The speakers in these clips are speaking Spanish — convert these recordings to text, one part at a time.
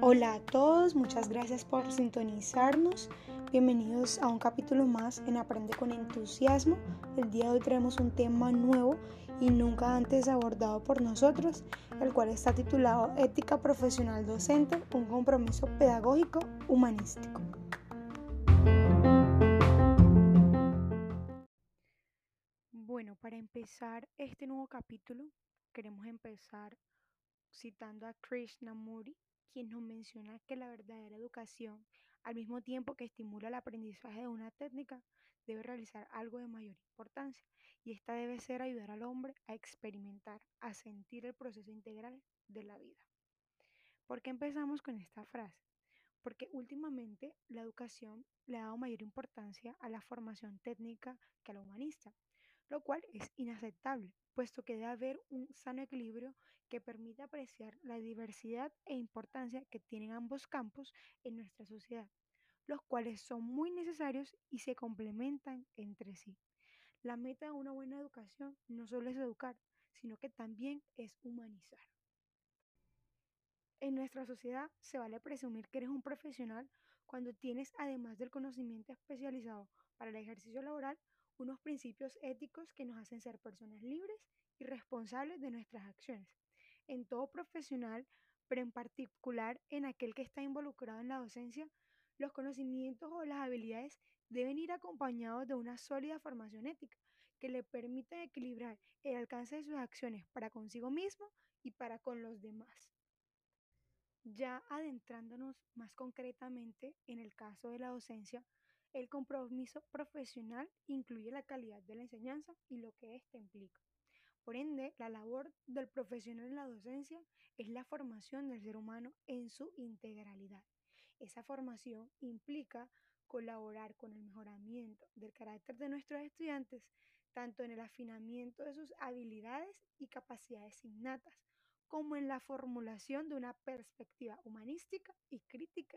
Hola a todos, muchas gracias por sintonizarnos. Bienvenidos a un capítulo más en Aprende con entusiasmo. El día de hoy traemos un tema nuevo y nunca antes abordado por nosotros, el cual está titulado Ética Profesional Docente, un compromiso pedagógico humanístico. Bueno, para empezar este nuevo capítulo, queremos empezar citando a Krishnamurti, quien nos menciona que la verdadera educación, al mismo tiempo que estimula el aprendizaje de una técnica, debe realizar algo de mayor importancia, y esta debe ser ayudar al hombre a experimentar, a sentir el proceso integral de la vida. ¿Por qué empezamos con esta frase? Porque últimamente la educación le ha dado mayor importancia a la formación técnica que a la humanista, lo cual es inaceptable, puesto que debe haber un sano equilibrio que permita apreciar la diversidad e importancia que tienen ambos campos en nuestra sociedad, los cuales son muy necesarios y se complementan entre sí. La meta de una buena educación no solo es educar, sino que también es humanizar. En nuestra sociedad se vale presumir que eres un profesional cuando tienes, además del conocimiento especializado para el ejercicio laboral, unos principios éticos que nos hacen ser personas libres y responsables de nuestras acciones. En todo profesional, pero en particular en aquel que está involucrado en la docencia, los conocimientos o las habilidades deben ir acompañados de una sólida formación ética que le permita equilibrar el alcance de sus acciones para consigo mismo y para con los demás. Ya adentrándonos más concretamente en el caso de la docencia, el compromiso profesional incluye la calidad de la enseñanza y lo que éste implica. Por ende, la labor del profesional en la docencia es la formación del ser humano en su integralidad. Esa formación implica colaborar con el mejoramiento del carácter de nuestros estudiantes, tanto en el afinamiento de sus habilidades y capacidades innatas, como en la formulación de una perspectiva humanística y crítica.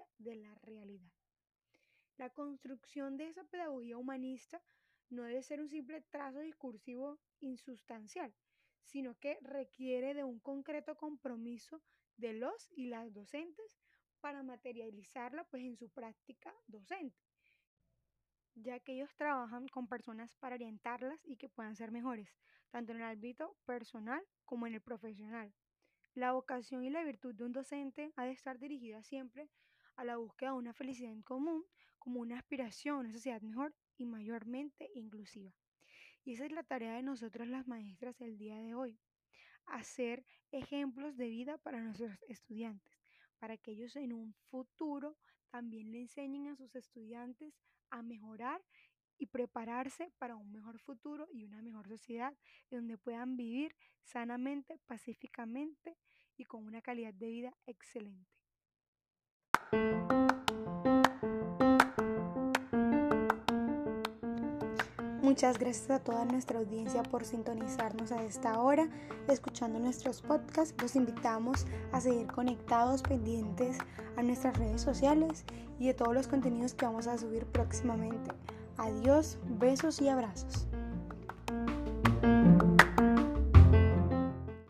La construcción de esa pedagogía humanista no debe ser un simple trazo discursivo insustancial, sino que requiere de un concreto compromiso de los y las docentes para materializarla pues en su práctica docente, ya que ellos trabajan con personas para orientarlas y que puedan ser mejores, tanto en el ámbito personal como en el profesional. La vocación y la virtud de un docente ha de estar dirigida siempre a la búsqueda de una felicidad en común como una aspiración a una sociedad mejor y mayormente inclusiva. Y esa es la tarea de nosotros las maestras el día de hoy, hacer ejemplos de vida para nuestros estudiantes, para que ellos en un futuro también le enseñen a sus estudiantes a mejorar y prepararse para un mejor futuro y una mejor sociedad donde puedan vivir sanamente, pacíficamente y con una calidad de vida excelente. Muchas gracias a toda nuestra audiencia por sintonizarnos a esta hora, escuchando nuestros podcasts. Los invitamos a seguir conectados, pendientes a nuestras redes sociales y de todos los contenidos que vamos a subir próximamente. Adiós, besos y abrazos.